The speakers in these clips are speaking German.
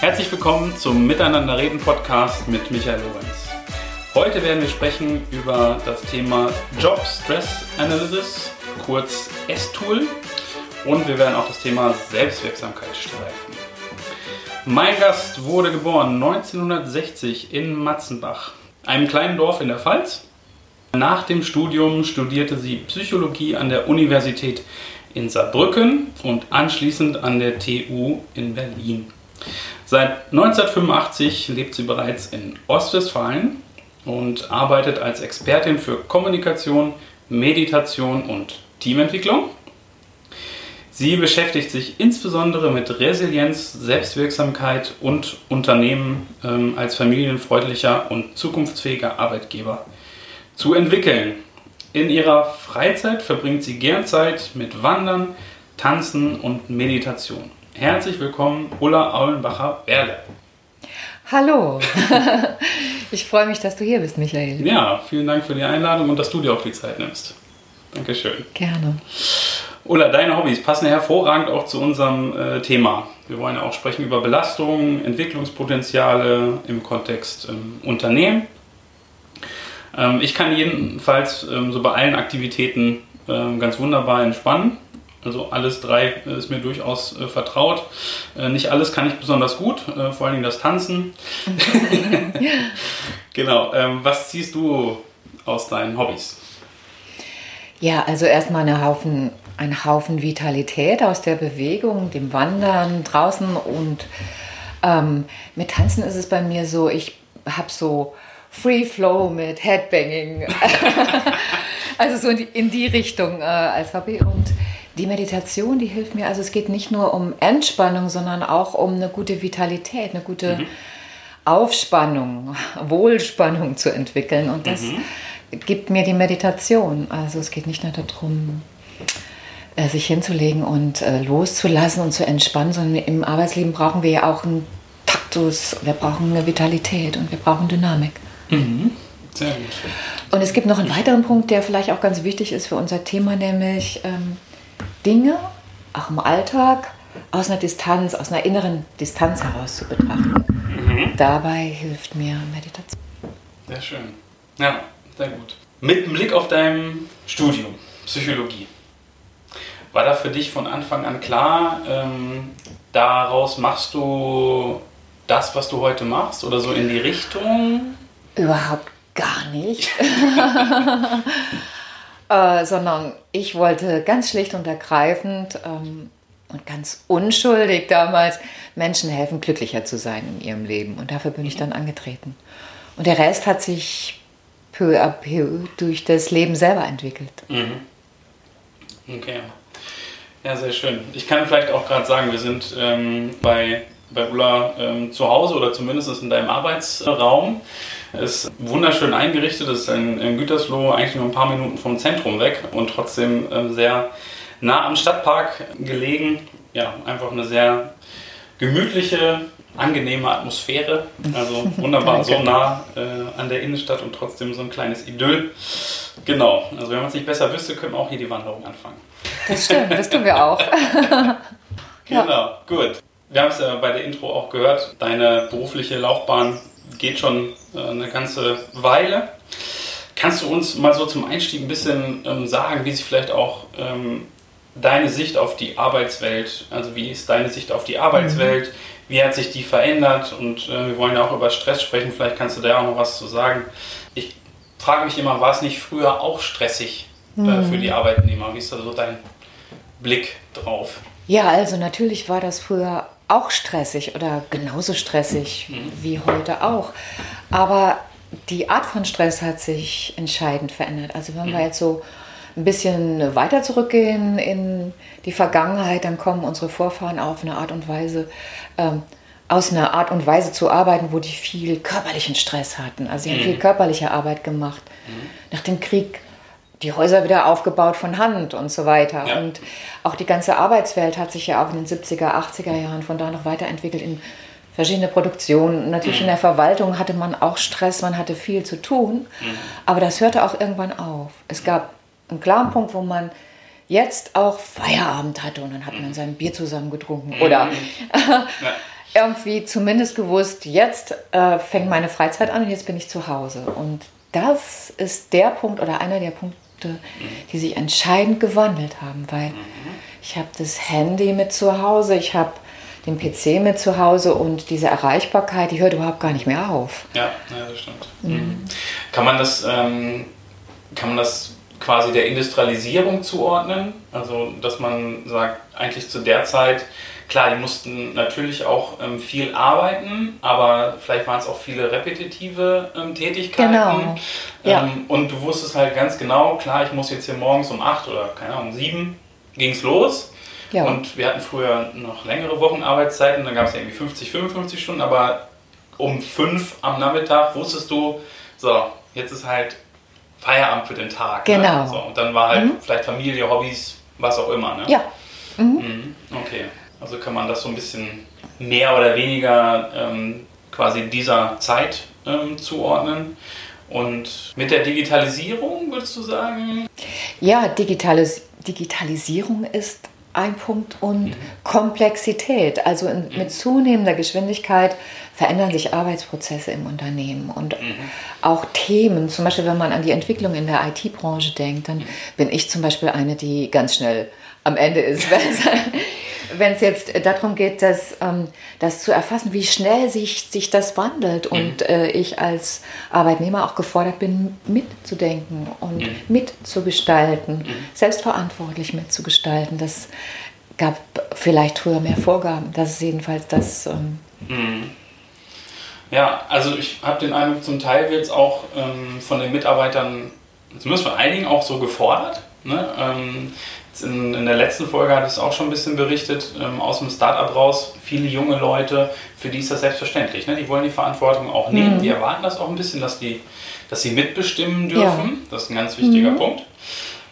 Herzlich willkommen zum Miteinander reden Podcast mit Michael Lorenz. Heute werden wir sprechen über das Thema Job Stress Analysis, kurz S-Tool, und wir werden auch das Thema Selbstwirksamkeit streifen. Mein Gast wurde geboren 1960 in Matzenbach, einem kleinen Dorf in der Pfalz. Nach dem Studium studierte sie Psychologie an der Universität in Saarbrücken und anschließend an der TU in Berlin. Seit 1985 lebt sie bereits in Ostwestfalen und arbeitet als Expertin für Kommunikation, Meditation und Teamentwicklung. Sie beschäftigt sich insbesondere mit Resilienz, Selbstwirksamkeit und Unternehmen ähm, als familienfreundlicher und zukunftsfähiger Arbeitgeber zu entwickeln. In ihrer Freizeit verbringt sie gern Zeit mit Wandern, Tanzen und Meditation. Herzlich willkommen, Ulla Aulenbacher-Berle. Hallo, ich freue mich, dass du hier bist, Michael. Ja, vielen Dank für die Einladung und dass du dir auch die Zeit nimmst. Dankeschön. Gerne. Ulla, deine Hobbys passen hervorragend auch zu unserem äh, Thema. Wir wollen ja auch sprechen über Belastungen, Entwicklungspotenziale im Kontext ähm, Unternehmen. Ähm, ich kann jedenfalls ähm, so bei allen Aktivitäten ähm, ganz wunderbar entspannen. Also alles drei ist mir durchaus äh, vertraut. Äh, nicht alles kann ich besonders gut, äh, vor allem das Tanzen. genau. Ähm, was ziehst du aus deinen Hobbys? Ja, also erstmal eine Haufen, ein Haufen Vitalität aus der Bewegung, dem Wandern draußen und ähm, mit Tanzen ist es bei mir so, ich habe so Free Flow mit Headbanging. also so in die, in die Richtung äh, als Hobby und die Meditation, die hilft mir. Also es geht nicht nur um Entspannung, sondern auch um eine gute Vitalität, eine gute mhm. Aufspannung, Wohlspannung zu entwickeln. Und das mhm. gibt mir die Meditation. Also es geht nicht nur darum, äh, sich hinzulegen und äh, loszulassen und zu entspannen, sondern im Arbeitsleben brauchen wir ja auch einen Taktus, wir brauchen eine Vitalität und wir brauchen Dynamik. Mhm. Sehr gut. Und es gibt noch einen weiteren Punkt, der vielleicht auch ganz wichtig ist für unser Thema, nämlich ähm, Dinge, auch im Alltag, aus einer Distanz, aus einer inneren Distanz heraus zu betrachten. Mhm. Dabei hilft mir Meditation. Sehr schön. Ja, sehr gut. Mit Blick auf dein Studium, Psychologie, war da für dich von Anfang an klar, ähm, daraus machst du das, was du heute machst oder so in die Richtung? Überhaupt gar nicht. äh, sondern ich wollte ganz schlicht und ergreifend ähm, und ganz unschuldig damals Menschen helfen, glücklicher zu sein in ihrem Leben. Und dafür bin ich dann angetreten. Und der Rest hat sich peu à peu durch das Leben selber entwickelt. Mhm. Okay. Ja, sehr schön. Ich kann vielleicht auch gerade sagen, wir sind ähm, bei, bei Ulla ähm, zu Hause oder zumindest in deinem Arbeitsraum. Ist wunderschön eingerichtet, ist in, in Gütersloh eigentlich nur ein paar Minuten vom Zentrum weg und trotzdem äh, sehr nah am Stadtpark gelegen. Ja, einfach eine sehr gemütliche, angenehme Atmosphäre. Also wunderbar, so nah äh, an der Innenstadt und trotzdem so ein kleines Idyll. Genau, also wenn man es nicht besser wüsste, können wir auch hier die Wanderung anfangen. Das stimmt, das tun wir auch. genau, ja. gut. Wir haben es ja bei der Intro auch gehört, deine berufliche Laufbahn geht schon äh, eine ganze Weile. Kannst du uns mal so zum Einstieg ein bisschen ähm, sagen, wie sich vielleicht auch ähm, deine Sicht auf die Arbeitswelt, also wie ist deine Sicht auf die Arbeitswelt, mhm. wie hat sich die verändert und äh, wir wollen ja auch über Stress sprechen, vielleicht kannst du da auch noch was zu sagen. Ich frage mich immer, war es nicht früher auch stressig äh, mhm. für die Arbeitnehmer? Wie ist da so dein Blick drauf? Ja, also natürlich war das früher auch stressig oder genauso stressig mhm. wie heute auch. Aber die Art von Stress hat sich entscheidend verändert. Also wenn wir mhm. jetzt so ein bisschen weiter zurückgehen in die Vergangenheit, dann kommen unsere Vorfahren auf eine Art und Weise, ähm, aus einer Art und Weise zu arbeiten, wo die viel körperlichen Stress hatten. Also sie haben mhm. viel körperliche Arbeit gemacht. Mhm. Nach dem Krieg die Häuser wieder aufgebaut von Hand und so weiter. Ja. Und auch die ganze Arbeitswelt hat sich ja auch in den 70er, 80er Jahren von da noch weiterentwickelt in verschiedene Produktionen. Natürlich mhm. in der Verwaltung hatte man auch Stress, man hatte viel zu tun, mhm. aber das hörte auch irgendwann auf. Es gab einen klaren Punkt, wo man jetzt auch Feierabend hatte und dann hat man sein Bier zusammen getrunken. Mhm. Oder irgendwie zumindest gewusst, jetzt äh, fängt meine Freizeit an und jetzt bin ich zu Hause. Und das ist der Punkt oder einer der Punkte, die sich entscheidend gewandelt haben, weil ich habe das Handy mit zu Hause, ich habe den PC mit zu Hause und diese Erreichbarkeit, die hört überhaupt gar nicht mehr auf. Ja, ja das stimmt. Mhm. Kann man das, ähm, kann man das quasi der Industrialisierung zuordnen? Also, dass man sagt, eigentlich zu der Zeit, klar, die mussten natürlich auch ähm, viel arbeiten, aber vielleicht waren es auch viele repetitive ähm, Tätigkeiten. Genau. Ja. Ähm, und du wusstest halt ganz genau, klar, ich muss jetzt hier morgens um 8 oder keine Ahnung, um 7 ging es los. Ja. Und wir hatten früher noch längere Wochenarbeitszeiten, dann gab es ja irgendwie 50, 55 Stunden, aber um 5 am Nachmittag wusstest du, so, jetzt ist halt Feierabend für den Tag. Ne? Genau. Ne? So, und dann war halt mhm. vielleicht Familie, Hobbys, was auch immer. Ne? Ja. Mhm. Mhm. Okay, also kann man das so ein bisschen mehr oder weniger ähm, quasi dieser Zeit ähm, zuordnen. Und mit der Digitalisierung würdest du sagen? Ja, Digitalis Digitalisierung ist ein Punkt und mhm. Komplexität. Also in, mit zunehmender Geschwindigkeit verändern sich Arbeitsprozesse im Unternehmen und mhm. auch Themen. Zum Beispiel, wenn man an die Entwicklung in der IT-Branche denkt, dann mhm. bin ich zum Beispiel eine, die ganz schnell am Ende ist, wenn es jetzt darum geht, das, ähm, das zu erfassen, wie schnell sich, sich das wandelt mhm. und äh, ich als Arbeitnehmer auch gefordert bin, mitzudenken und mhm. mitzugestalten, mhm. selbstverantwortlich mitzugestalten. Das gab vielleicht früher mehr Vorgaben. Das ist jedenfalls das. Ähm mhm. ja, also ich habe den Eindruck, zum Teil wird es auch ähm, von den Mitarbeitern, zumindest von einigen, auch so gefordert. Ne? Ähm, in, in, der letzten Folge hatte ich es auch schon ein bisschen berichtet, ähm, aus dem Startup raus, viele junge Leute, für die ist das selbstverständlich. Ne? Die wollen die Verantwortung auch nehmen, mhm. die erwarten das auch ein bisschen, dass, die, dass sie mitbestimmen dürfen. Ja. Das ist ein ganz wichtiger mhm. Punkt.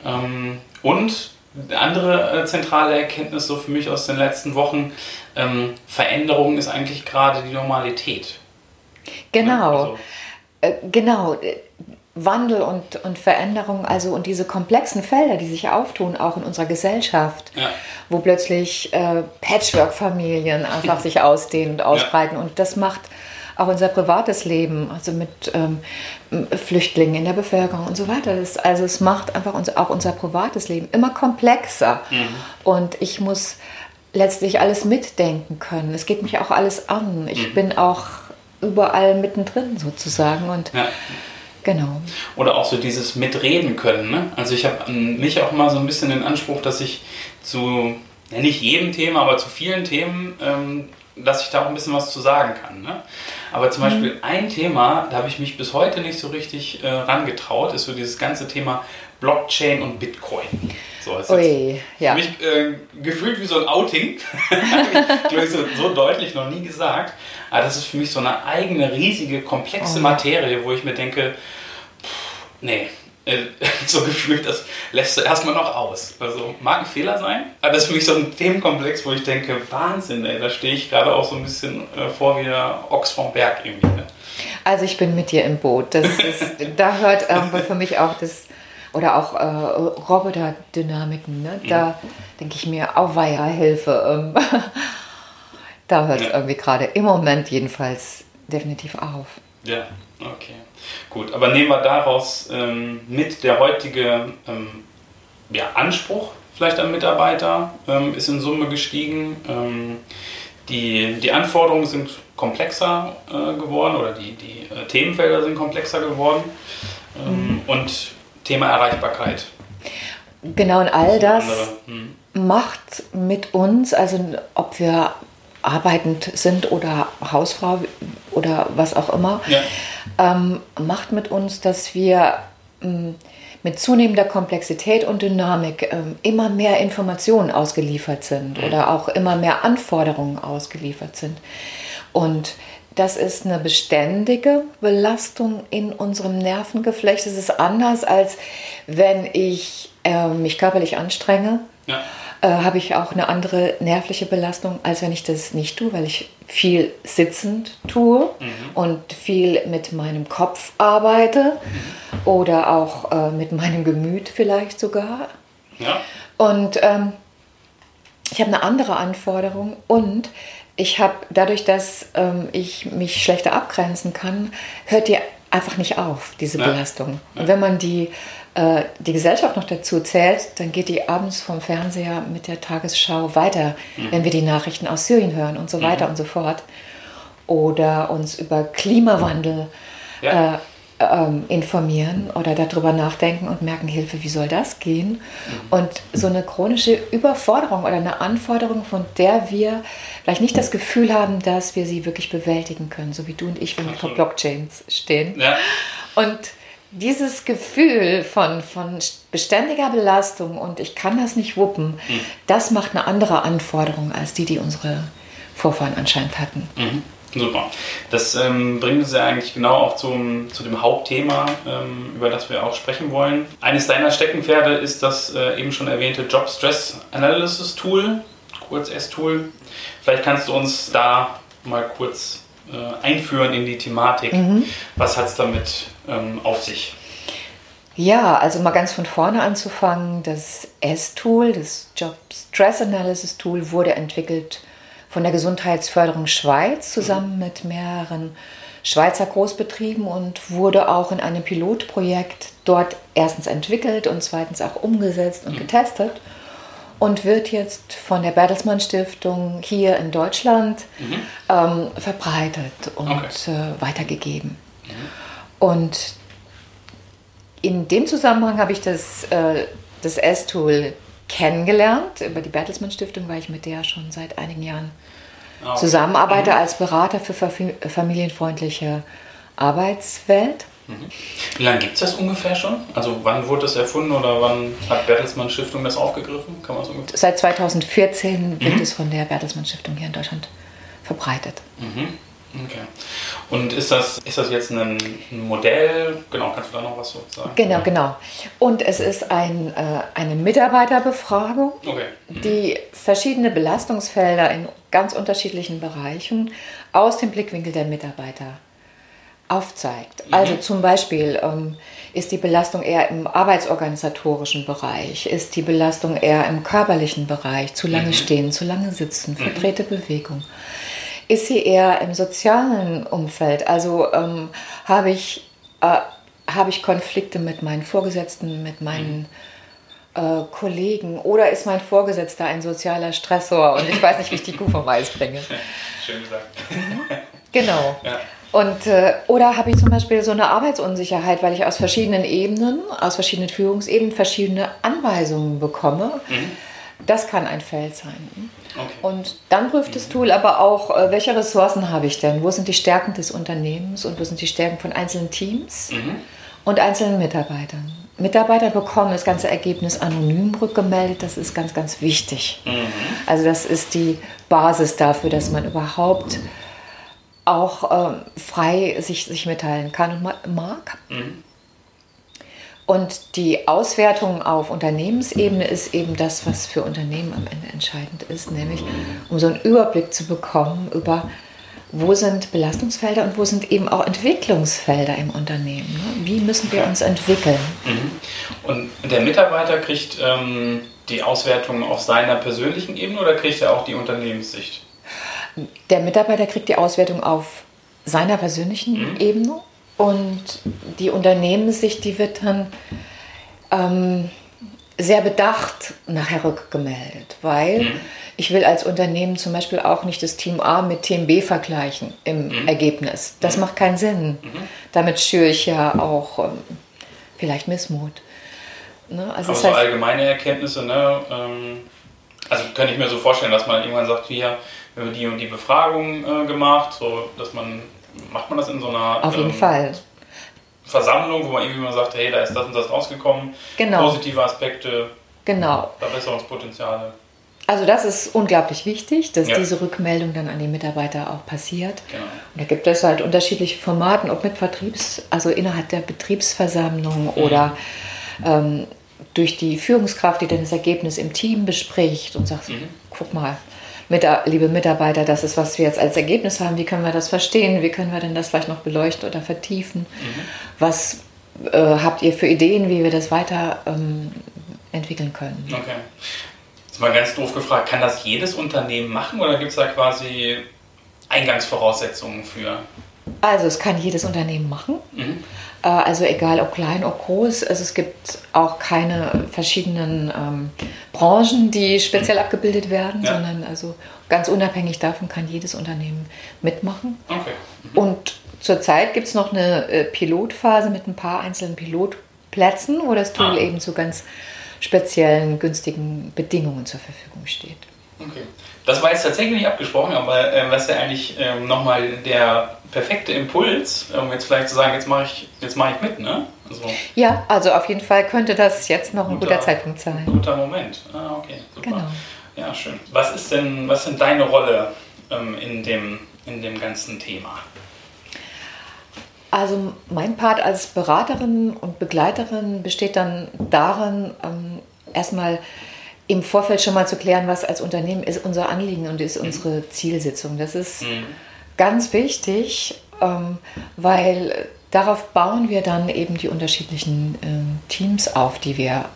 Ähm, und andere äh, zentrale Erkenntnis so für mich aus den letzten Wochen, ähm, Veränderung ist eigentlich gerade die Normalität. Genau. Ne? Also, äh, genau. Wandel und, und Veränderung, also und diese komplexen Felder, die sich auftun, auch in unserer Gesellschaft, ja. wo plötzlich äh, Patchwork-Familien einfach sich ausdehnen und ausbreiten. Ja. Und das macht auch unser privates Leben, also mit ähm, Flüchtlingen in der Bevölkerung und so weiter. Das, also es macht einfach uns, auch unser privates Leben immer komplexer. Mhm. Und ich muss letztlich alles mitdenken können. Es geht mich auch alles an. Ich mhm. bin auch überall mittendrin sozusagen. Und ja. Genau. Oder auch so dieses Mitreden können. Ne? Also ich habe mich auch mal so ein bisschen den Anspruch, dass ich zu, ja nicht jedem Thema, aber zu vielen Themen, ähm, dass ich da auch ein bisschen was zu sagen kann. Ne? Aber zum mhm. Beispiel ein Thema, da habe ich mich bis heute nicht so richtig äh, rangetraut, ist so dieses ganze Thema Blockchain und Bitcoin. So, ist Ui, ja. für mich äh, gefühlt wie so ein Outing. ich so, so deutlich noch nie gesagt. Aber das ist für mich so eine eigene, riesige, komplexe oh. Materie, wo ich mir denke, pff, nee, äh, so gefühlt, das lässt du erstmal noch aus. Also mag ein Fehler sein, aber das ist für mich so ein Themenkomplex, wo ich denke, Wahnsinn, ey, da stehe ich gerade auch so ein bisschen äh, vor wie der Ochs vom Berg irgendwie. Ne? Also ich bin mit dir im Boot. Das ist, da hört irgendwie für mich auch das oder auch äh, Roboterdynamiken, ne? da mhm. denke ich mir, auweia, Hilfe. Ähm, da hört es ja. irgendwie gerade im Moment jedenfalls definitiv auf. Ja, okay. Gut, aber nehmen wir daraus ähm, mit, der heutige ähm, ja, Anspruch vielleicht an Mitarbeiter ähm, ist in Summe gestiegen. Ähm, die, die Anforderungen sind komplexer äh, geworden oder die, die äh, Themenfelder sind komplexer geworden. Ähm, mhm. Und Thema Erreichbarkeit. Genau, und all das hm. macht mit uns, also ob wir arbeitend sind oder Hausfrau oder was auch immer, ja. ähm, macht mit uns, dass wir ähm, mit zunehmender Komplexität und Dynamik ähm, immer mehr Informationen ausgeliefert sind mhm. oder auch immer mehr Anforderungen ausgeliefert sind. Und das ist eine beständige Belastung in unserem Nervengeflecht. Es ist anders, als wenn ich äh, mich körperlich anstrenge. Ja. Äh, habe ich auch eine andere nervliche Belastung, als wenn ich das nicht tue, weil ich viel sitzend tue mhm. und viel mit meinem Kopf arbeite mhm. oder auch äh, mit meinem Gemüt vielleicht sogar. Ja. Und ähm, ich habe eine andere Anforderung und ich habe dadurch, dass ähm, ich mich schlechter abgrenzen kann, hört die einfach nicht auf, diese ja. Belastung. Und wenn man die, äh, die Gesellschaft noch dazu zählt, dann geht die abends vom Fernseher mit der Tagesschau weiter, mhm. wenn wir die Nachrichten aus Syrien hören und so weiter mhm. und so fort. Oder uns über Klimawandel ja. äh, ähm, informieren oder darüber nachdenken und merken, Hilfe, wie soll das gehen? Mhm. Und so eine chronische Überforderung oder eine Anforderung, von der wir vielleicht nicht das Gefühl haben, dass wir sie wirklich bewältigen können, so wie du und ich, wenn wir vor Blockchains stehen. Ja. Und dieses Gefühl von, von beständiger Belastung und ich kann das nicht wuppen, mhm. das macht eine andere Anforderung als die, die unsere Vorfahren anscheinend hatten. Mhm. Super. Das ähm, bringt uns ja eigentlich genau auch zum, zu dem Hauptthema, ähm, über das wir auch sprechen wollen. Eines deiner Steckenpferde ist das äh, eben schon erwähnte Job Stress Analysis Tool, kurz S-Tool. Vielleicht kannst du uns da mal kurz äh, einführen in die Thematik. Mhm. Was hat es damit ähm, auf sich? Ja, also mal ganz von vorne anzufangen. Das S-Tool, das Job Stress Analysis Tool, wurde entwickelt von der Gesundheitsförderung Schweiz zusammen mit mehreren Schweizer Großbetrieben und wurde auch in einem Pilotprojekt dort erstens entwickelt und zweitens auch umgesetzt und mhm. getestet und wird jetzt von der Bertelsmann Stiftung hier in Deutschland mhm. ähm, verbreitet und okay. äh, weitergegeben. Mhm. Und in dem Zusammenhang habe ich das, äh, das S-Tool kennengelernt. Über die Bertelsmann Stiftung weil ich mit der schon seit einigen Jahren ah, zusammenarbeite mhm. als Berater für familienfreundliche Arbeitswelt. Mhm. Wie lange gibt es das ungefähr schon? Also wann wurde das erfunden oder wann hat Bertelsmann Stiftung das aufgegriffen? Kann man ungefähr? Seit 2014 wird mhm. es von der Bertelsmann Stiftung hier in Deutschland verbreitet. Mhm. Okay. Und ist das, ist das jetzt ein Modell? Genau, kannst du da noch was so sagen? Genau, genau. Und es ist ein, äh, eine Mitarbeiterbefragung, okay. mhm. die verschiedene Belastungsfelder in ganz unterschiedlichen Bereichen aus dem Blickwinkel der Mitarbeiter aufzeigt. Mhm. Also zum Beispiel ähm, ist die Belastung eher im arbeitsorganisatorischen Bereich, ist die Belastung eher im körperlichen Bereich, zu lange mhm. stehen, zu lange sitzen, mhm. verdrehte Bewegung ist sie eher im sozialen Umfeld? Also ähm, habe ich, äh, hab ich Konflikte mit meinen Vorgesetzten, mit meinen äh, Kollegen oder ist mein Vorgesetzter ein sozialer Stressor und ich weiß nicht, wie ich die Kuh vom Eis bringe? Schön gesagt. Mhm. Genau. Ja. Und, äh, oder habe ich zum Beispiel so eine Arbeitsunsicherheit, weil ich aus verschiedenen Ebenen, aus verschiedenen Führungsebenen verschiedene Anweisungen bekomme. Mhm. Das kann ein Feld sein. Okay. Und dann prüft das Tool aber auch, äh, welche Ressourcen habe ich denn? Wo sind die Stärken des Unternehmens und wo sind die Stärken von einzelnen Teams mhm. und einzelnen Mitarbeitern? Mitarbeiter bekommen das ganze Ergebnis anonym rückgemeldet. Das ist ganz, ganz wichtig. Mhm. Also das ist die Basis dafür, dass man überhaupt auch ähm, frei sich, sich mitteilen kann und mag. Mhm. Und die Auswertung auf Unternehmensebene ist eben das, was für Unternehmen am Ende entscheidend ist, nämlich um so einen Überblick zu bekommen über, wo sind Belastungsfelder und wo sind eben auch Entwicklungsfelder im Unternehmen. Ne? Wie müssen wir uns entwickeln? Mhm. Und der Mitarbeiter kriegt ähm, die Auswertung auf seiner persönlichen Ebene oder kriegt er auch die Unternehmenssicht? Der Mitarbeiter kriegt die Auswertung auf seiner persönlichen mhm. Ebene und die Unternehmenssicht, die wird dann ähm, sehr bedacht nachher rückgemeldet, weil mhm. ich will als Unternehmen zum Beispiel auch nicht das Team A mit Team B vergleichen im mhm. Ergebnis. Das mhm. macht keinen Sinn. Mhm. Damit schüre ich ja auch ähm, vielleicht Missmut. Ne? Also Aber so heißt, allgemeine Erkenntnisse, ne? Ähm, also könnte ich mir so vorstellen, dass man irgendwann sagt, hier, wir haben die und die Befragung äh, gemacht, so dass man macht man das in so einer Auf jeden ähm, Fall. Versammlung, wo man irgendwie mal sagt, hey, da ist das und das rausgekommen, genau. positive Aspekte, genau. Verbesserungspotenziale. Also das ist unglaublich wichtig, dass ja. diese Rückmeldung dann an die Mitarbeiter auch passiert. Genau. Und da gibt es halt unterschiedliche Formaten, ob mit Vertriebs, also innerhalb der Betriebsversammlung mhm. oder ähm, durch die Führungskraft, die dann das Ergebnis im Team bespricht und sagt, mhm. guck mal, mit, liebe Mitarbeiter, das ist, was wir jetzt als Ergebnis haben. Wie können wir das verstehen? Wie können wir denn das vielleicht noch beleuchten oder vertiefen? Mhm. Was äh, habt ihr für Ideen, wie wir das weiter ähm, entwickeln können? Okay. Jetzt mal ganz doof gefragt, kann das jedes Unternehmen machen oder gibt es da quasi Eingangsvoraussetzungen für? Also es kann jedes Unternehmen machen. Mhm. Äh, also egal ob klein, ob groß. Also es gibt auch keine verschiedenen ähm, Branchen, die speziell abgebildet werden, ja. sondern also ganz unabhängig davon kann jedes Unternehmen mitmachen. Okay. Mhm. Und zurzeit gibt es noch eine äh, Pilotphase mit ein paar einzelnen Pilotplätzen, wo das Tool ah. eben zu ganz speziellen, günstigen Bedingungen zur Verfügung steht. Okay. Das war jetzt tatsächlich nicht abgesprochen, aber äh, was ja eigentlich ähm, nochmal der perfekte Impuls, um jetzt vielleicht zu sagen, jetzt mache ich, mach ich mit, ne? Also, ja, also auf jeden Fall könnte das jetzt noch ein guter, guter Zeitpunkt sein. Guter Moment. Ah, okay, super. Genau. Ja, schön. Was ist denn, was sind deine Rolle ähm, in, dem, in dem ganzen Thema? Also mein Part als Beraterin und Begleiterin besteht dann darin, ähm, erstmal im Vorfeld schon mal zu klären, was als Unternehmen ist unser Anliegen und ist mhm. unsere Zielsitzung. Das ist mhm. ganz wichtig, ähm, weil darauf bauen wir dann eben die unterschiedlichen äh, Teams auf, die wir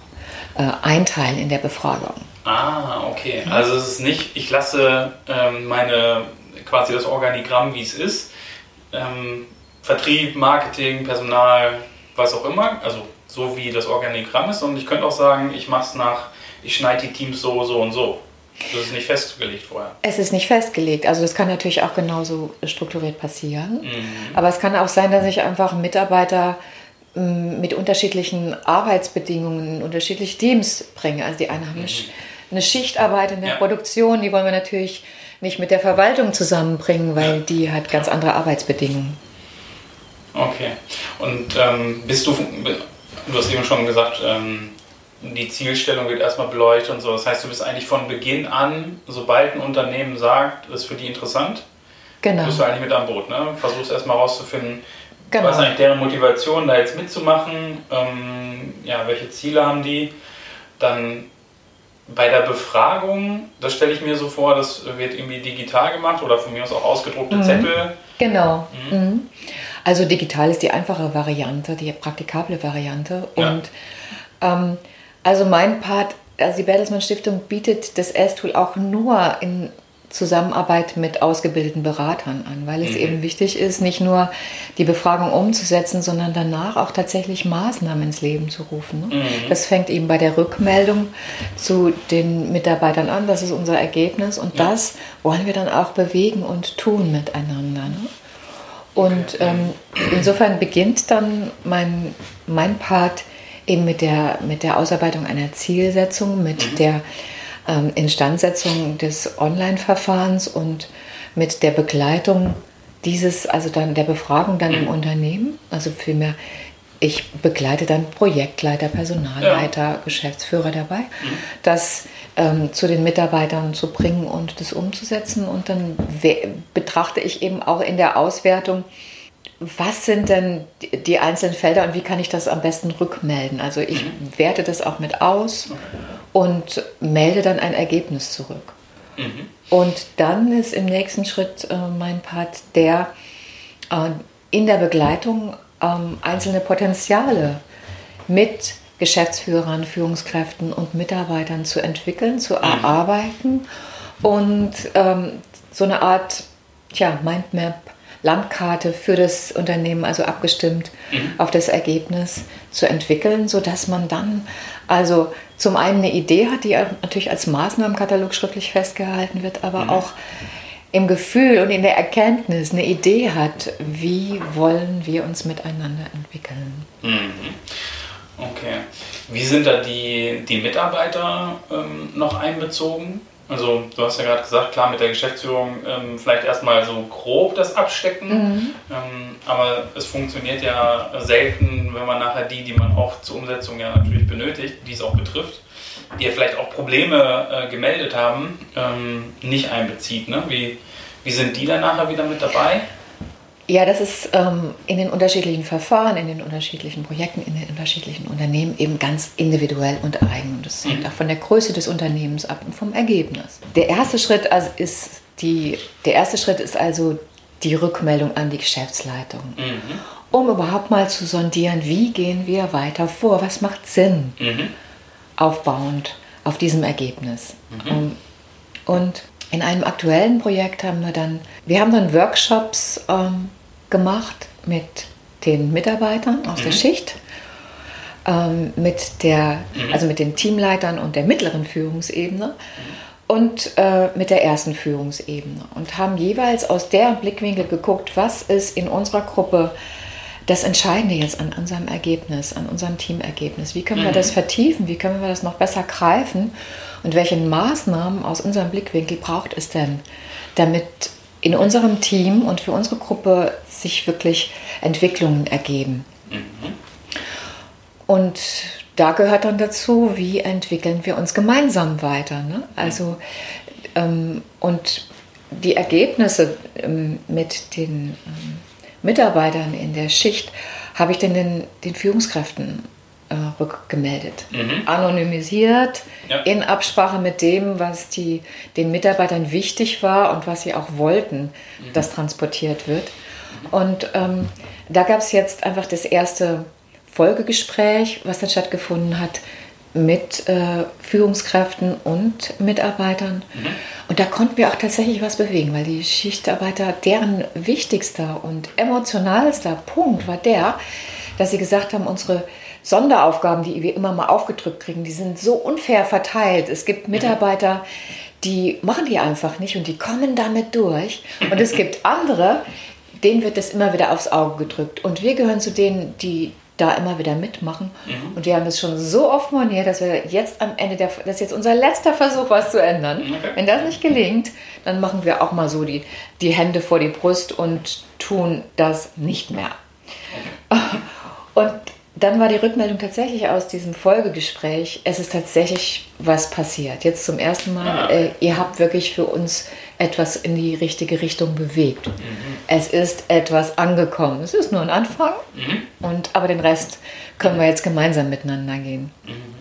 äh, einteilen in der Befragung. Ah, okay. Also es ist nicht, ich lasse ähm, meine quasi das Organigramm, wie es ist, ähm, Vertrieb, Marketing, Personal, was auch immer, also so wie das Organigramm ist. Und ich könnte auch sagen, ich mache es nach ich schneide die Teams so, so und so. Das ist nicht festgelegt vorher. Es ist nicht festgelegt. Also das kann natürlich auch genauso strukturiert passieren. Mhm. Aber es kann auch sein, dass ich einfach Mitarbeiter mm, mit unterschiedlichen Arbeitsbedingungen in unterschiedliche Teams bringe. Also die einen haben mhm. eine Schichtarbeit in der ja. Produktion, die wollen wir natürlich nicht mit der Verwaltung zusammenbringen, weil ja. die hat ganz andere Arbeitsbedingungen. Okay. Und ähm, bist du, du hast eben schon gesagt, ähm, die Zielstellung wird erstmal beleuchtet und so. Das heißt, du bist eigentlich von Beginn an, sobald ein Unternehmen sagt, ist für die interessant, genau. bist du eigentlich mit am Boot. Ne? Versuchst erstmal herauszufinden, genau. was ist eigentlich deren Motivation, da jetzt mitzumachen, ähm, ja, welche Ziele haben die. Dann bei der Befragung, das stelle ich mir so vor, das wird irgendwie digital gemacht oder von mir aus auch ausgedruckte mhm. Zettel. Genau. Mhm. Mhm. Also digital ist die einfache Variante, die praktikable Variante. Und ja. ähm, also mein Part, also die Bertelsmann Stiftung bietet das S-Tool auch nur in Zusammenarbeit mit ausgebildeten Beratern an, weil es mhm. eben wichtig ist, nicht nur die Befragung umzusetzen, sondern danach auch tatsächlich Maßnahmen ins Leben zu rufen. Ne? Mhm. Das fängt eben bei der Rückmeldung zu den Mitarbeitern an, das ist unser Ergebnis und ja. das wollen wir dann auch bewegen und tun miteinander. Ne? Und ähm, insofern beginnt dann mein, mein Part eben mit der, mit der Ausarbeitung einer Zielsetzung, mit mhm. der ähm, Instandsetzung des Online-Verfahrens und mit der Begleitung dieses, also dann der Befragung dann mhm. im Unternehmen, also vielmehr ich begleite dann Projektleiter, Personalleiter, ja. Geschäftsführer dabei, mhm. das ähm, zu den Mitarbeitern zu bringen und das umzusetzen. Und dann betrachte ich eben auch in der Auswertung, was sind denn die einzelnen Felder und wie kann ich das am besten rückmelden? Also ich mhm. werte das auch mit aus und melde dann ein Ergebnis zurück. Mhm. Und dann ist im nächsten Schritt äh, mein Part der, äh, in der Begleitung äh, einzelne Potenziale mit Geschäftsführern, Führungskräften und Mitarbeitern zu entwickeln, zu mhm. erarbeiten und ähm, so eine Art tja, Mindmap Landkarte für das Unternehmen, also abgestimmt mhm. auf das Ergebnis zu entwickeln, sodass man dann also zum einen eine Idee hat, die natürlich als Maßnahmenkatalog schriftlich festgehalten wird, aber mhm. auch im Gefühl und in der Erkenntnis eine Idee hat, wie wollen wir uns miteinander entwickeln. Mhm. Okay. Wie sind da die, die Mitarbeiter ähm, noch einbezogen? Also du hast ja gerade gesagt, klar mit der Geschäftsführung ähm, vielleicht erstmal so grob das Abstecken, mhm. ähm, aber es funktioniert ja selten, wenn man nachher die, die man auch zur Umsetzung ja natürlich benötigt, die es auch betrifft, die ja vielleicht auch Probleme äh, gemeldet haben, ähm, nicht einbezieht. Ne? Wie, wie sind die dann nachher wieder mit dabei? Ja, das ist ähm, in den unterschiedlichen Verfahren, in den unterschiedlichen Projekten, in den unterschiedlichen Unternehmen eben ganz individuell und eigen. Und das hängt mhm. auch von der Größe des Unternehmens ab und vom Ergebnis. Der erste Schritt also ist die, der erste Schritt ist also die Rückmeldung an die Geschäftsleitung, mhm. um überhaupt mal zu sondieren, wie gehen wir weiter vor, was macht Sinn, mhm. aufbauend auf diesem Ergebnis. Mhm. Und in einem aktuellen Projekt haben wir dann, wir haben dann Workshops ähm, gemacht mit den Mitarbeitern aus mhm. der Schicht, ähm, mit der, mhm. also mit den Teamleitern und der mittleren Führungsebene und äh, mit der ersten Führungsebene und haben jeweils aus deren Blickwinkel geguckt, was ist in unserer Gruppe das Entscheidende jetzt an unserem Ergebnis, an unserem Teamergebnis. Wie können wir mhm. das vertiefen? Wie können wir das noch besser greifen? Und welche Maßnahmen aus unserem Blickwinkel braucht es denn, damit in unserem Team und für unsere Gruppe sich wirklich Entwicklungen ergeben? Mhm. Und da gehört dann dazu, wie entwickeln wir uns gemeinsam weiter. Ne? Also, ähm, und die Ergebnisse ähm, mit den ähm, Mitarbeitern in der Schicht habe ich dann den, den Führungskräften äh, rückgemeldet. Mhm. Anonymisiert, ja. in Absprache mit dem, was die, den Mitarbeitern wichtig war und was sie auch wollten, mhm. dass transportiert wird. Und ähm, da gab es jetzt einfach das erste Folgegespräch, was dann stattgefunden hat mit äh, Führungskräften und Mitarbeitern. Mhm. Und da konnten wir auch tatsächlich was bewegen, weil die Schichtarbeiter, deren wichtigster und emotionalster Punkt war der, dass sie gesagt haben, unsere Sonderaufgaben, die wir immer mal aufgedrückt kriegen, die sind so unfair verteilt. Es gibt mhm. Mitarbeiter, die machen die einfach nicht und die kommen damit durch. Und es gibt andere, denen wird das immer wieder aufs Auge gedrückt. Und wir gehören zu denen, die da immer wieder mitmachen. Mhm. Und wir haben das schon so oft moniert, dass wir jetzt am Ende, der, das ist jetzt unser letzter Versuch, was zu ändern. Okay. Wenn das nicht gelingt, dann machen wir auch mal so die, die Hände vor die Brust und tun das nicht mehr. Okay. Und dann war die Rückmeldung tatsächlich aus diesem Folgegespräch, es ist tatsächlich was passiert. Jetzt zum ersten Mal, ah. äh, ihr habt wirklich für uns etwas in die richtige Richtung bewegt. Mhm. Es ist etwas angekommen. Es ist nur ein Anfang, mhm. und, aber den Rest können wir jetzt gemeinsam miteinander gehen. Mhm.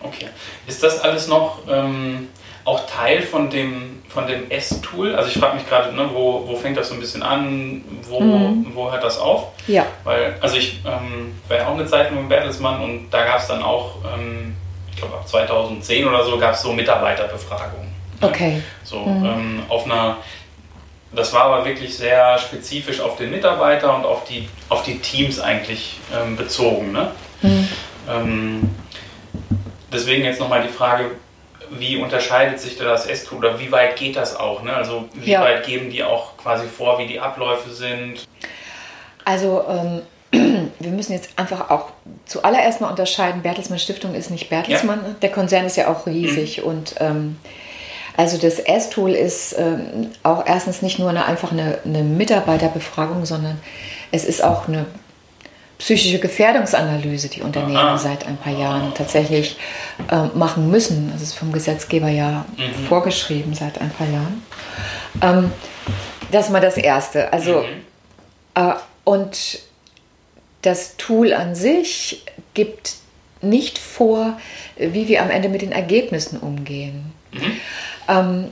Okay. Ist das alles noch ähm, auch Teil von dem, von dem S-Tool? Also ich frage mich gerade, ne, wo, wo fängt das so ein bisschen an, wo, mhm. wo hört das auf? Ja. Weil, also ich ähm, war ja auch eine Zeit im Bertelsmann und da gab es dann auch, ähm, ich glaube ab 2010 oder so, gab es so Mitarbeiterbefragungen. Ne? Okay. So mhm. ähm, auf einer, das war aber wirklich sehr spezifisch auf den Mitarbeiter und auf die, auf die Teams eigentlich ähm, bezogen. Ne? Mhm. Ähm, deswegen jetzt nochmal die Frage, wie unterscheidet sich da das S-Tool oder wie weit geht das auch? Ne? Also wie ja. weit geben die auch quasi vor, wie die Abläufe sind? Also ähm, wir müssen jetzt einfach auch zuallererst mal unterscheiden, Bertelsmann Stiftung ist nicht Bertelsmann, ja. der Konzern ist ja auch riesig mhm. und ähm, also das S-Tool ist ähm, auch erstens nicht nur eine, einfach eine, eine Mitarbeiterbefragung, sondern es ist auch eine psychische Gefährdungsanalyse, die Unternehmen Aha. seit ein paar Jahren tatsächlich äh, machen müssen. Das ist vom Gesetzgeber ja mhm. vorgeschrieben seit ein paar Jahren. Ähm, das ist mal das Erste. Also, mhm. äh, und das Tool an sich gibt nicht vor, wie wir am Ende mit den Ergebnissen umgehen. Mhm. Ähm,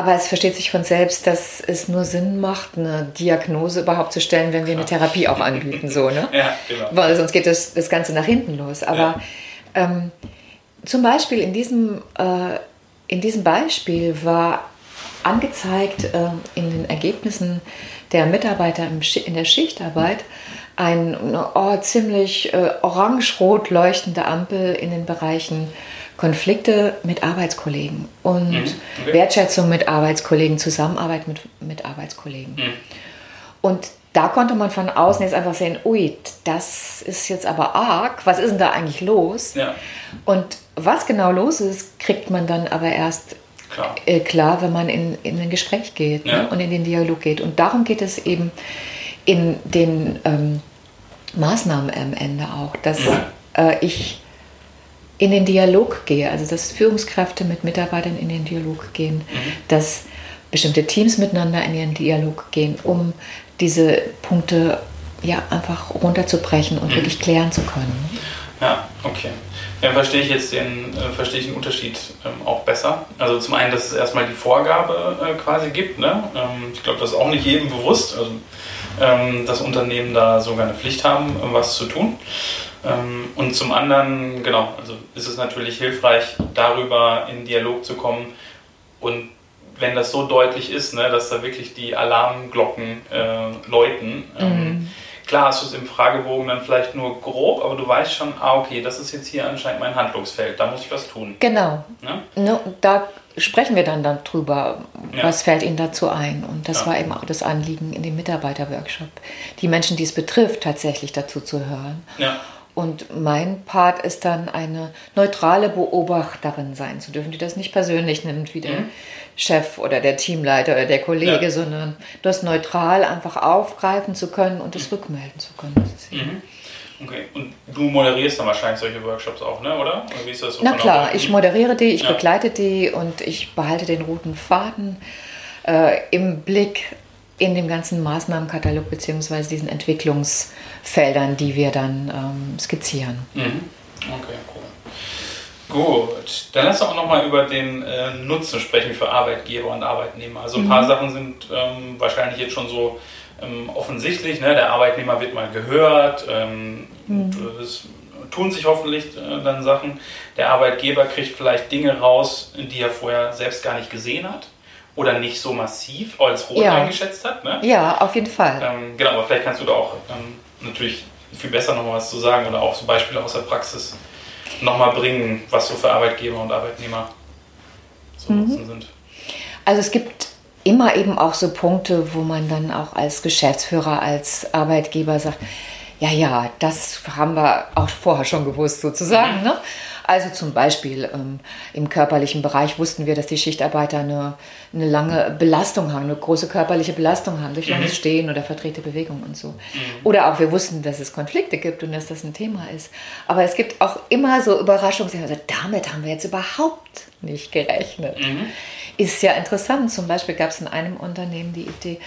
aber es versteht sich von selbst, dass es nur Sinn macht, eine Diagnose überhaupt zu stellen, wenn wir eine Therapie auch anbieten. So, ne? ja, genau. Weil sonst geht das, das Ganze nach hinten los. Aber ja. ähm, zum Beispiel in diesem, äh, in diesem Beispiel war angezeigt äh, in den Ergebnissen der Mitarbeiter in der Schichtarbeit eine oh, ziemlich äh, orange-rot leuchtende Ampel in den Bereichen Konflikte mit Arbeitskollegen und mhm. okay. Wertschätzung mit Arbeitskollegen, Zusammenarbeit mit, mit Arbeitskollegen. Mhm. Und da konnte man von außen jetzt einfach sehen, ui, das ist jetzt aber arg, was ist denn da eigentlich los? Ja. Und was genau los ist, kriegt man dann aber erst klar, äh, klar wenn man in, in ein Gespräch geht ne, ja. ne, und in den Dialog geht. Und darum geht es eben in den ähm, Maßnahmen am Ende auch, dass mhm. äh, ich in den Dialog gehe, also dass Führungskräfte mit Mitarbeitern in den Dialog gehen, mhm. dass bestimmte Teams miteinander in den Dialog gehen, um diese Punkte ja einfach runterzubrechen und mhm. wirklich klären zu können. Ja, okay. Dann verstehe ich jetzt den, äh, verstehe ich den Unterschied ähm, auch besser. Also zum einen, dass es erstmal die Vorgabe äh, quasi gibt. Ne? Ähm, ich glaube, das ist auch nicht jedem bewusst. Also ähm, dass Unternehmen da sogar eine Pflicht haben, was zu tun. Ähm, und zum anderen, genau, also ist es natürlich hilfreich, darüber in Dialog zu kommen und wenn das so deutlich ist, ne, dass da wirklich die Alarmglocken äh, läuten. Ähm, mhm. Klar hast du es im Fragebogen dann vielleicht nur grob, aber du weißt schon, ah, okay, das ist jetzt hier anscheinend mein Handlungsfeld, da muss ich was tun. Genau. Ne? Ne, da sprechen wir dann darüber, ja. was fällt Ihnen dazu ein. Und das ja. war eben auch das Anliegen in dem Mitarbeiterworkshop, die Menschen, die es betrifft, tatsächlich dazu zu hören. Ja. Und mein Part ist dann eine neutrale Beobachterin sein zu dürfen, die das nicht persönlich nimmt wie der mhm. Chef oder der Teamleiter oder der Kollege, ja. sondern das neutral einfach aufgreifen zu können und das mhm. rückmelden zu können. Mhm. Okay, und du moderierst dann wahrscheinlich solche Workshops auch, ne? oder? oder wie ist das so Na klar, ich moderiere die, ich ja. begleite die und ich behalte den roten Faden äh, im Blick in dem ganzen Maßnahmenkatalog bzw. diesen Entwicklungsfeldern, die wir dann ähm, skizzieren. Mhm. Okay, cool. Gut, dann lass doch auch nochmal über den äh, Nutzen sprechen für Arbeitgeber und Arbeitnehmer. Also ein paar mhm. Sachen sind ähm, wahrscheinlich jetzt schon so ähm, offensichtlich. Ne? Der Arbeitnehmer wird mal gehört, ähm, mhm. es tun sich hoffentlich äh, dann Sachen. Der Arbeitgeber kriegt vielleicht Dinge raus, die er vorher selbst gar nicht gesehen hat oder nicht so massiv als rot ja. eingeschätzt hat. Ne? Ja, auf jeden Fall. Ähm, genau, aber vielleicht kannst du da auch ähm, natürlich viel besser noch was zu sagen oder auch so Beispiele aus der Praxis nochmal bringen, was so für Arbeitgeber und Arbeitnehmer so mhm. Nutzen sind. Also es gibt immer eben auch so Punkte, wo man dann auch als Geschäftsführer, als Arbeitgeber sagt, ja, ja, das haben wir auch vorher schon gewusst sozusagen. Mhm. Ne? Also zum Beispiel ähm, im körperlichen Bereich wussten wir, dass die Schichtarbeiter eine, eine lange Belastung haben, eine große körperliche Belastung haben durch mhm. langes Stehen oder verdrehte Bewegung und so. Mhm. Oder auch wir wussten, dass es Konflikte gibt und dass das ein Thema ist. Aber es gibt auch immer so Überraschungen. Also damit haben wir jetzt überhaupt nicht gerechnet. Mhm. Ist ja interessant. Zum Beispiel gab es in einem Unternehmen die Idee,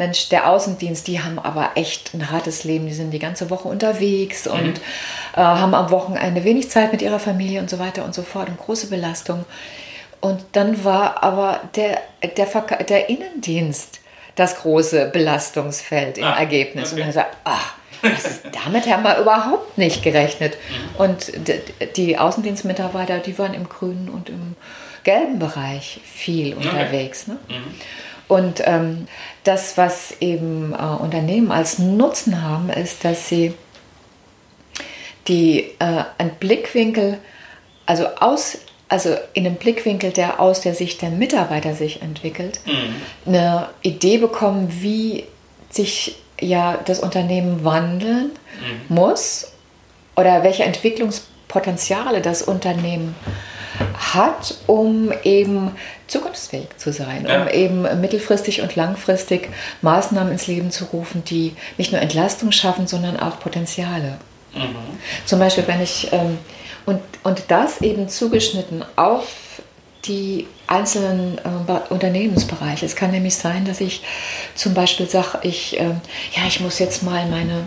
Mensch, der Außendienst, die haben aber echt ein hartes Leben. Die sind die ganze Woche unterwegs mhm. und äh, haben am Wochenende wenig Zeit mit ihrer Familie und so weiter und so fort und große Belastung. Und dann war aber der, der, Verka der Innendienst das große Belastungsfeld im ah, Ergebnis. Okay. Und dann sagt, ach, das ist, damit haben wir überhaupt nicht gerechnet. Mhm. Und die Außendienstmitarbeiter, die waren im grünen und im gelben Bereich viel unterwegs. Ne? Mhm. Und ähm, das, was eben äh, Unternehmen als Nutzen haben, ist, dass sie die äh, einen Blickwinkel, also aus, also in einem Blickwinkel, der aus der Sicht der Mitarbeiter sich entwickelt, mhm. eine Idee bekommen, wie sich ja das Unternehmen wandeln mhm. muss oder welche Entwicklungspotenziale das Unternehmen hat, um eben zukunftsfähig zu sein, ja. um eben mittelfristig und langfristig Maßnahmen ins Leben zu rufen, die nicht nur Entlastung schaffen, sondern auch Potenziale. Mhm. Zum Beispiel, wenn ich, ähm, und, und das eben zugeschnitten auf die einzelnen äh, Unternehmensbereiche. Es kann nämlich sein, dass ich zum Beispiel sage, ich, äh, ja, ich muss jetzt mal meine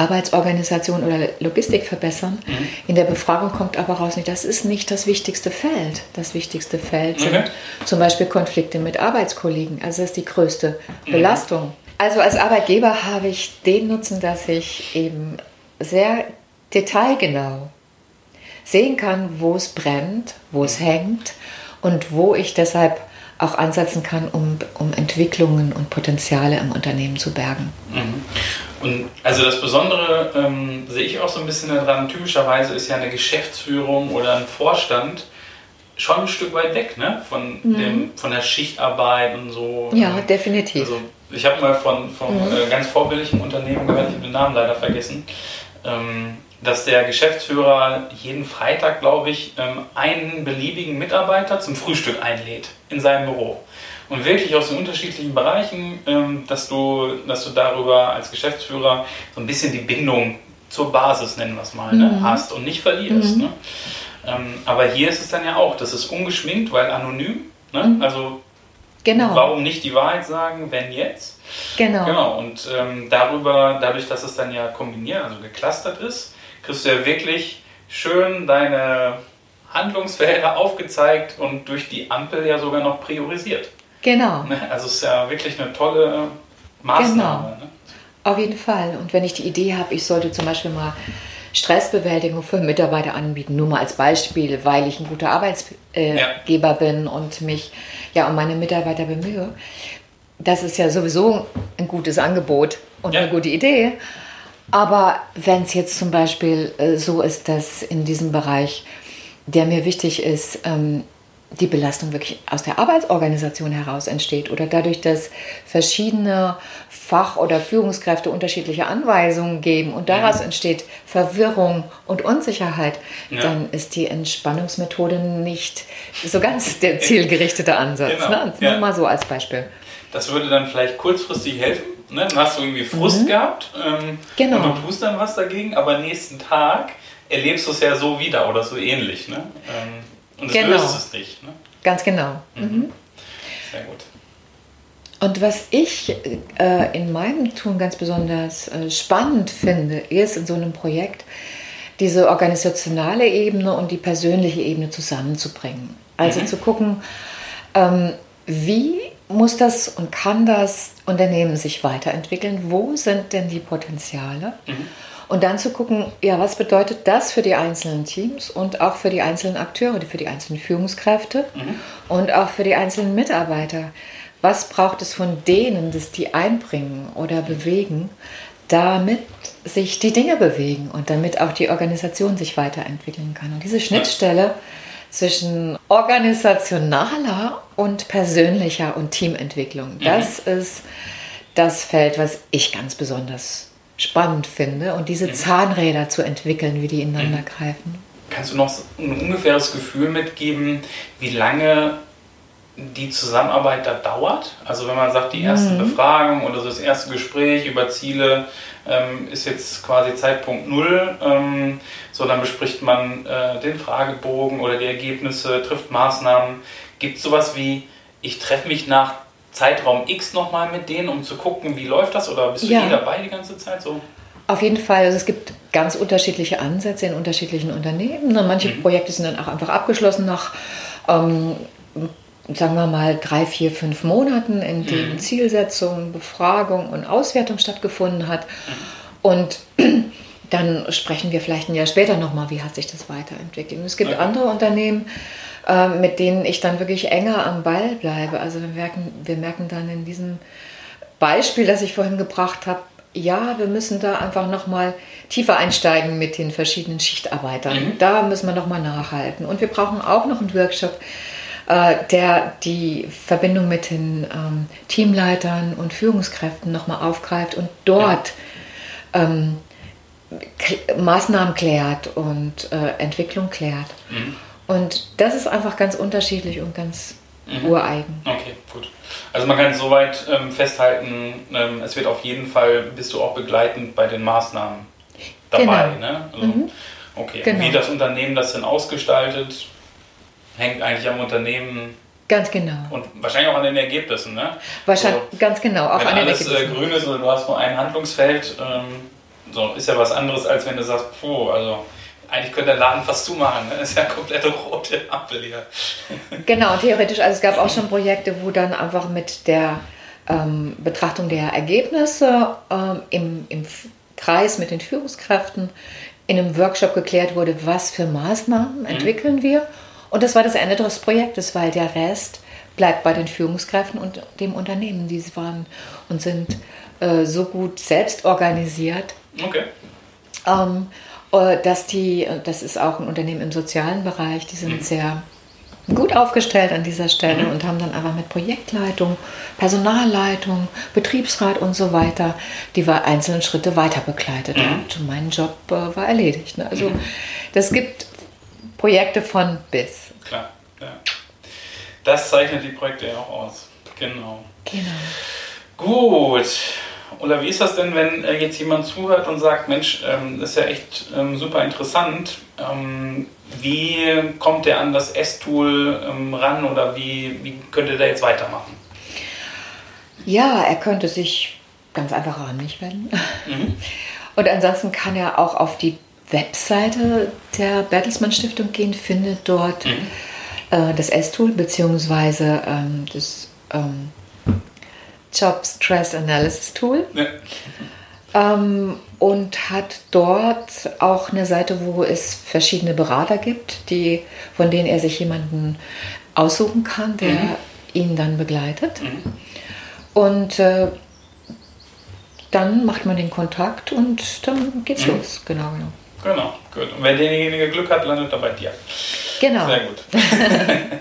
Arbeitsorganisation oder Logistik verbessern. Mhm. In der Befragung kommt aber raus, nicht, das ist nicht das wichtigste Feld. Das wichtigste Feld sind zum Beispiel Konflikte mit Arbeitskollegen. Also das ist die größte mhm. Belastung. Also als Arbeitgeber habe ich den Nutzen, dass ich eben sehr detailgenau sehen kann, wo es brennt, wo es mhm. hängt und wo ich deshalb auch ansetzen kann, um, um Entwicklungen und Potenziale im Unternehmen zu bergen. Mhm. Und also das Besondere ähm, sehe ich auch so ein bisschen daran, typischerweise ist ja eine Geschäftsführung oder ein Vorstand schon ein Stück weit weg ne? von, mhm. dem, von der Schichtarbeit und so. Ja, ähm, definitiv. Also ich habe mal von, von mhm. äh, ganz vorbildlichen Unternehmen gehört, ich habe den Namen leider vergessen, ähm, dass der Geschäftsführer jeden Freitag, glaube ich, ähm, einen beliebigen Mitarbeiter zum Frühstück einlädt in seinem Büro. Und wirklich aus den unterschiedlichen Bereichen, ähm, dass, du, dass du darüber als Geschäftsführer so ein bisschen die Bindung zur Basis, nennen wir es mal, ne, mhm. hast und nicht verlierst. Mhm. Ne? Ähm, aber hier ist es dann ja auch, das ist ungeschminkt, weil anonym. Ne? Mhm. Also Genau. Warum nicht die Wahrheit sagen, wenn jetzt? Genau. Genau. Und ähm, darüber, dadurch, dass es dann ja kombiniert, also geclustert ist, kriegst du ja wirklich schön deine Handlungsfelder aufgezeigt und durch die Ampel ja sogar noch priorisiert. Genau. Ne? Also es ist ja wirklich eine tolle Maßnahme. Genau. Ne? Auf jeden Fall. Und wenn ich die Idee habe, ich sollte zum Beispiel mal Stressbewältigung für Mitarbeiter anbieten, nur mal als Beispiel, weil ich ein guter Arbeitsgeber ja. bin und mich ja um meine Mitarbeiter bemühe. Das ist ja sowieso ein gutes Angebot und ja. eine gute Idee. Aber wenn es jetzt zum Beispiel äh, so ist, dass in diesem Bereich, der mir wichtig ist, ähm, die Belastung wirklich aus der Arbeitsorganisation heraus entsteht oder dadurch, dass verschiedene Fach- oder Führungskräfte unterschiedliche Anweisungen geben und daraus ja. entsteht Verwirrung und Unsicherheit, ja. dann ist die Entspannungsmethode nicht so ganz der zielgerichtete Ansatz. Genau. Ne? Nur ja. mal so als Beispiel. Das würde dann vielleicht kurzfristig helfen. Ne? Dann hast du irgendwie Frust mhm. gehabt ähm, genau. und du tust dann was dagegen, aber nächsten Tag erlebst du es ja so wieder oder so ähnlich. Ne? Ähm, und es genau. löst es nicht. Ne? Ganz genau. Mhm. Mhm. Sehr gut. Und was ich äh, in meinem Tun ganz besonders äh, spannend finde, ist in so einem Projekt diese organisationale Ebene und die persönliche Ebene zusammenzubringen. Also mhm. zu gucken, ähm, wie muss das und kann das Unternehmen sich weiterentwickeln? Wo sind denn die Potenziale? Mhm. Und dann zu gucken, ja, was bedeutet das für die einzelnen Teams und auch für die einzelnen Akteure, für die einzelnen Führungskräfte mhm. und auch für die einzelnen Mitarbeiter. Was braucht es von denen, dass die einbringen oder bewegen, damit sich die Dinge bewegen und damit auch die Organisation sich weiterentwickeln kann. Und diese Schnittstelle zwischen organisationaler und persönlicher und Teamentwicklung, mhm. das ist das Feld, was ich ganz besonders spannend finde und diese mhm. Zahnräder zu entwickeln, wie die ineinander mhm. greifen. Kannst du noch ein ungefähres Gefühl mitgeben, wie lange die Zusammenarbeit da dauert? Also wenn man sagt, die erste mhm. Befragung oder so das erste Gespräch über Ziele ähm, ist jetzt quasi Zeitpunkt Null, ähm, so dann bespricht man äh, den Fragebogen oder die Ergebnisse, trifft Maßnahmen. Gibt es sowas wie, ich treffe mich nach Zeitraum X nochmal mit denen, um zu gucken, wie läuft das? Oder bist du ja. eh dabei die ganze Zeit so? Auf jeden Fall. Also es gibt ganz unterschiedliche Ansätze in unterschiedlichen Unternehmen. Manche mhm. Projekte sind dann auch einfach abgeschlossen nach, ähm, sagen wir mal, drei, vier, fünf Monaten, in denen mhm. Zielsetzung, Befragung und Auswertung stattgefunden hat. Mhm. Und dann sprechen wir vielleicht ein Jahr später nochmal, wie hat sich das weiterentwickelt. Und es gibt okay. andere Unternehmen, äh, mit denen ich dann wirklich enger am Ball bleibe. Also wir merken, wir merken dann in diesem Beispiel, das ich vorhin gebracht habe, ja, wir müssen da einfach nochmal tiefer einsteigen mit den verschiedenen Schichtarbeitern. Mhm. Da müssen wir nochmal nachhalten. Und wir brauchen auch noch einen Workshop, äh, der die Verbindung mit den ähm, Teamleitern und Führungskräften nochmal aufgreift und dort ja. ähm, Maßnahmen klärt und äh, Entwicklung klärt. Mhm. Und das ist einfach ganz unterschiedlich und ganz mhm. ureigen. Okay, gut. Also man kann soweit ähm, festhalten, ähm, es wird auf jeden Fall, bist du auch begleitend bei den Maßnahmen dabei. Genau. Ne? Also, mhm. Okay, genau. wie das Unternehmen das denn ausgestaltet, hängt eigentlich am Unternehmen Ganz genau. Und wahrscheinlich auch an den Ergebnissen, ne? Wahrscheinlich, so, ganz genau. Auch wenn an alles äh, grün ist oder du hast nur ein Handlungsfeld, ähm, so ist ja was anderes, als wenn du sagst, puh, also eigentlich könnte der Laden fast zumachen. Ne? Das ist ja komplette rote Ampel hier. Genau, theoretisch. Also es gab auch schon Projekte, wo dann einfach mit der ähm, Betrachtung der Ergebnisse ähm, im, im Kreis mit den Führungskräften in einem Workshop geklärt wurde, was für Maßnahmen mhm. entwickeln wir. Und das war das Ende des Projektes, weil der Rest bleibt bei den Führungskräften und dem Unternehmen. Die waren und sind äh, so gut selbst organisiert. Okay. Ähm, äh, dass die, das ist auch ein Unternehmen im sozialen Bereich, die sind mhm. sehr gut aufgestellt an dieser Stelle mhm. und haben dann einfach mit Projektleitung, Personalleitung, Betriebsrat und so weiter die einzelnen Schritte weiter begleitet. Mhm. Und mein Job äh, war erledigt. Ne? Also das gibt Projekte von bis. Klar, ja. Das zeichnet die Projekte ja auch aus. Genau. Genau. Gut. Oder wie ist das denn, wenn äh, jetzt jemand zuhört und sagt, Mensch, ähm, das ist ja echt ähm, super interessant. Ähm, wie kommt der an das S-Tool ran oder wie, wie könnte der jetzt weitermachen? Ja, er könnte sich ganz einfach an mich wenden. Mhm. Und ansonsten kann er auch auf die Webseite der Bertelsmann Stiftung gehen, findet dort mhm. äh, das S-Tool bzw. Ähm, das ähm, Job Stress Analysis Tool. Ja. ähm, und hat dort auch eine Seite, wo es verschiedene Berater gibt, die, von denen er sich jemanden aussuchen kann, der mhm. ihn dann begleitet. Mhm. Und äh, dann macht man den Kontakt und dann geht's mhm. los. Genau, genau. Genau, gut. Und wenn derjenige Glück hat, landet er bei dir. Genau. Sehr gut.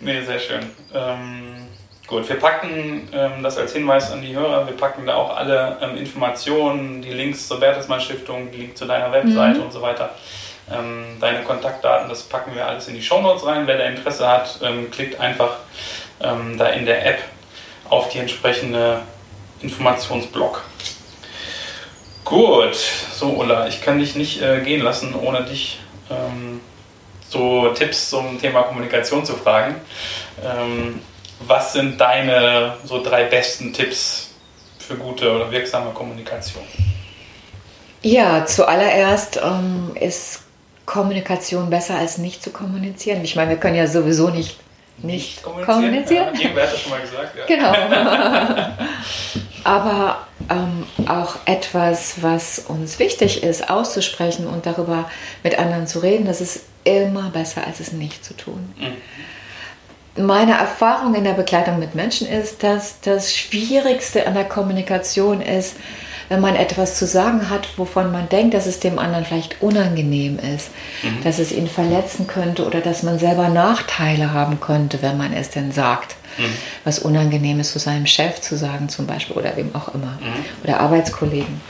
nee, sehr schön. Ähm, gut, wir packen ähm, das als Hinweis an die Hörer. Wir packen da auch alle ähm, Informationen, die Links zur Bertelsmann Stiftung, die Links zu deiner Webseite mhm. und so weiter. Ähm, deine Kontaktdaten, das packen wir alles in die Shownotes rein. Wer da Interesse hat, ähm, klickt einfach ähm, da in der App auf die entsprechende Informationsblock. Gut, so Ulla, ich kann dich nicht äh, gehen lassen, ohne dich ähm, so Tipps zum Thema Kommunikation zu fragen. Ähm, was sind deine so drei besten Tipps für gute oder wirksame Kommunikation? Ja, zuallererst ähm, ist Kommunikation besser als nicht zu kommunizieren. Ich meine, wir können ja sowieso nicht nicht, kommunizieren. kommunizieren. Ja, das schon mal gesagt. Ja. Genau. Aber ähm, auch etwas, was uns wichtig ist, auszusprechen und darüber mit anderen zu reden, das ist immer besser, als es nicht zu tun. Mhm. Meine Erfahrung in der Begleitung mit Menschen ist, dass das Schwierigste an der Kommunikation ist, wenn man etwas zu sagen hat, wovon man denkt, dass es dem anderen vielleicht unangenehm ist, mhm. dass es ihn verletzen könnte oder dass man selber Nachteile haben könnte, wenn man es denn sagt. Mhm. Was Unangenehmes zu seinem Chef zu sagen zum Beispiel oder wem auch immer. Mhm. Oder Arbeitskollegen.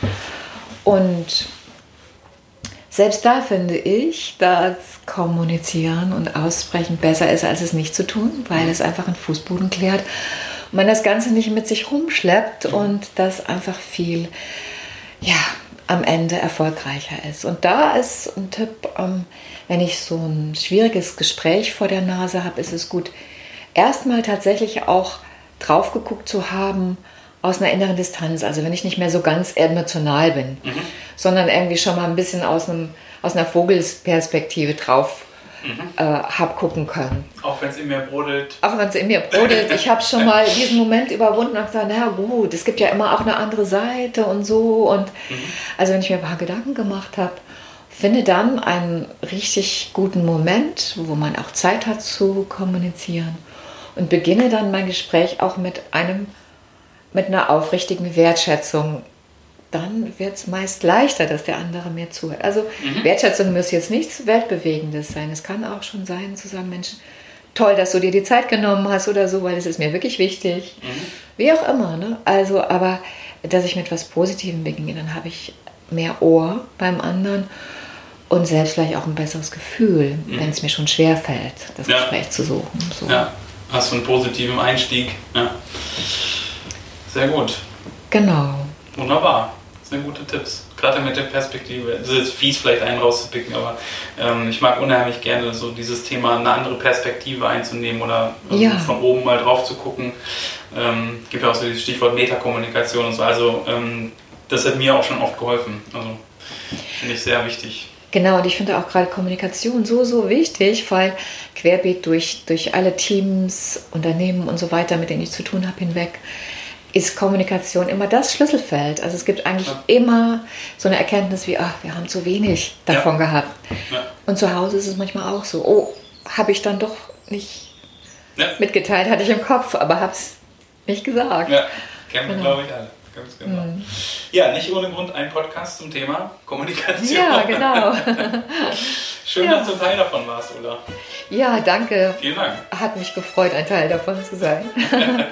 Und selbst da finde ich, dass Kommunizieren und Aussprechen besser ist, als es nicht zu tun, weil mhm. es einfach einen Fußboden klärt man das Ganze nicht mit sich rumschleppt und das einfach viel, ja, am Ende erfolgreicher ist. Und da ist ein Tipp, ähm, wenn ich so ein schwieriges Gespräch vor der Nase habe, ist es gut, erstmal tatsächlich auch drauf geguckt zu haben aus einer inneren Distanz. Also wenn ich nicht mehr so ganz emotional bin, mhm. sondern irgendwie schon mal ein bisschen aus, einem, aus einer Vogelsperspektive drauf mhm. äh, habe gucken können. Auch wenn es in mir brodelt. Auch wenn es in mir brodelt. Ich habe schon mal diesen Moment überwunden und gesagt, na gut, es gibt ja immer auch eine andere Seite und so. Und mhm. also wenn ich mir ein paar Gedanken gemacht habe, finde dann einen richtig guten Moment, wo man auch Zeit hat zu kommunizieren und beginne dann mein Gespräch auch mit einem mit einer aufrichtigen Wertschätzung dann wird es meist leichter, dass der andere mir zuhört. Also mhm. Wertschätzung muss jetzt nichts Weltbewegendes sein. Es kann auch schon sein, zu sagen, Mensch, toll, dass du dir die Zeit genommen hast oder so, weil es ist mir wirklich wichtig. Mhm. Wie auch immer. Ne? Also, aber dass ich mit etwas Positivem beginne, dann habe ich mehr Ohr beim anderen und selbst vielleicht auch ein besseres Gefühl, mhm. wenn es mir schon schwer fällt, das ja. Gespräch zu suchen. So. Ja, hast du einen positiven Einstieg. Ja. Sehr gut. Genau. Wunderbar sind gute Tipps. Gerade mit der Perspektive. Es ist fies, vielleicht einen rauszupicken, aber ähm, ich mag unheimlich gerne so dieses Thema, eine andere Perspektive einzunehmen oder ähm, ja. von oben mal drauf zu gucken. Ähm, gibt ja auch so dieses Stichwort Metakommunikation und so. Also ähm, das hat mir auch schon oft geholfen. Also finde ich sehr wichtig. Genau, und ich finde auch gerade Kommunikation so, so wichtig, weil querbeet durch, durch alle Teams, Unternehmen und so weiter, mit denen ich zu tun habe, hinweg, ist Kommunikation immer das Schlüsselfeld. Also es gibt eigentlich ja. immer so eine Erkenntnis wie, ach, wir haben zu wenig davon ja. gehabt. Ja. Und zu Hause ist es manchmal auch so, oh, habe ich dann doch nicht mitgeteilt, hatte ich im Kopf, aber habe es nicht gesagt. Ja, kennen wir, genau. glaube ich, alle. Ganz genau. Mhm. Ja, nicht ohne Grund ein Podcast zum Thema Kommunikation. Ja, genau. Schön, dass du Teil davon warst, Ulla. Ja, danke. Vielen Dank. Hat mich gefreut, ein Teil davon zu sein.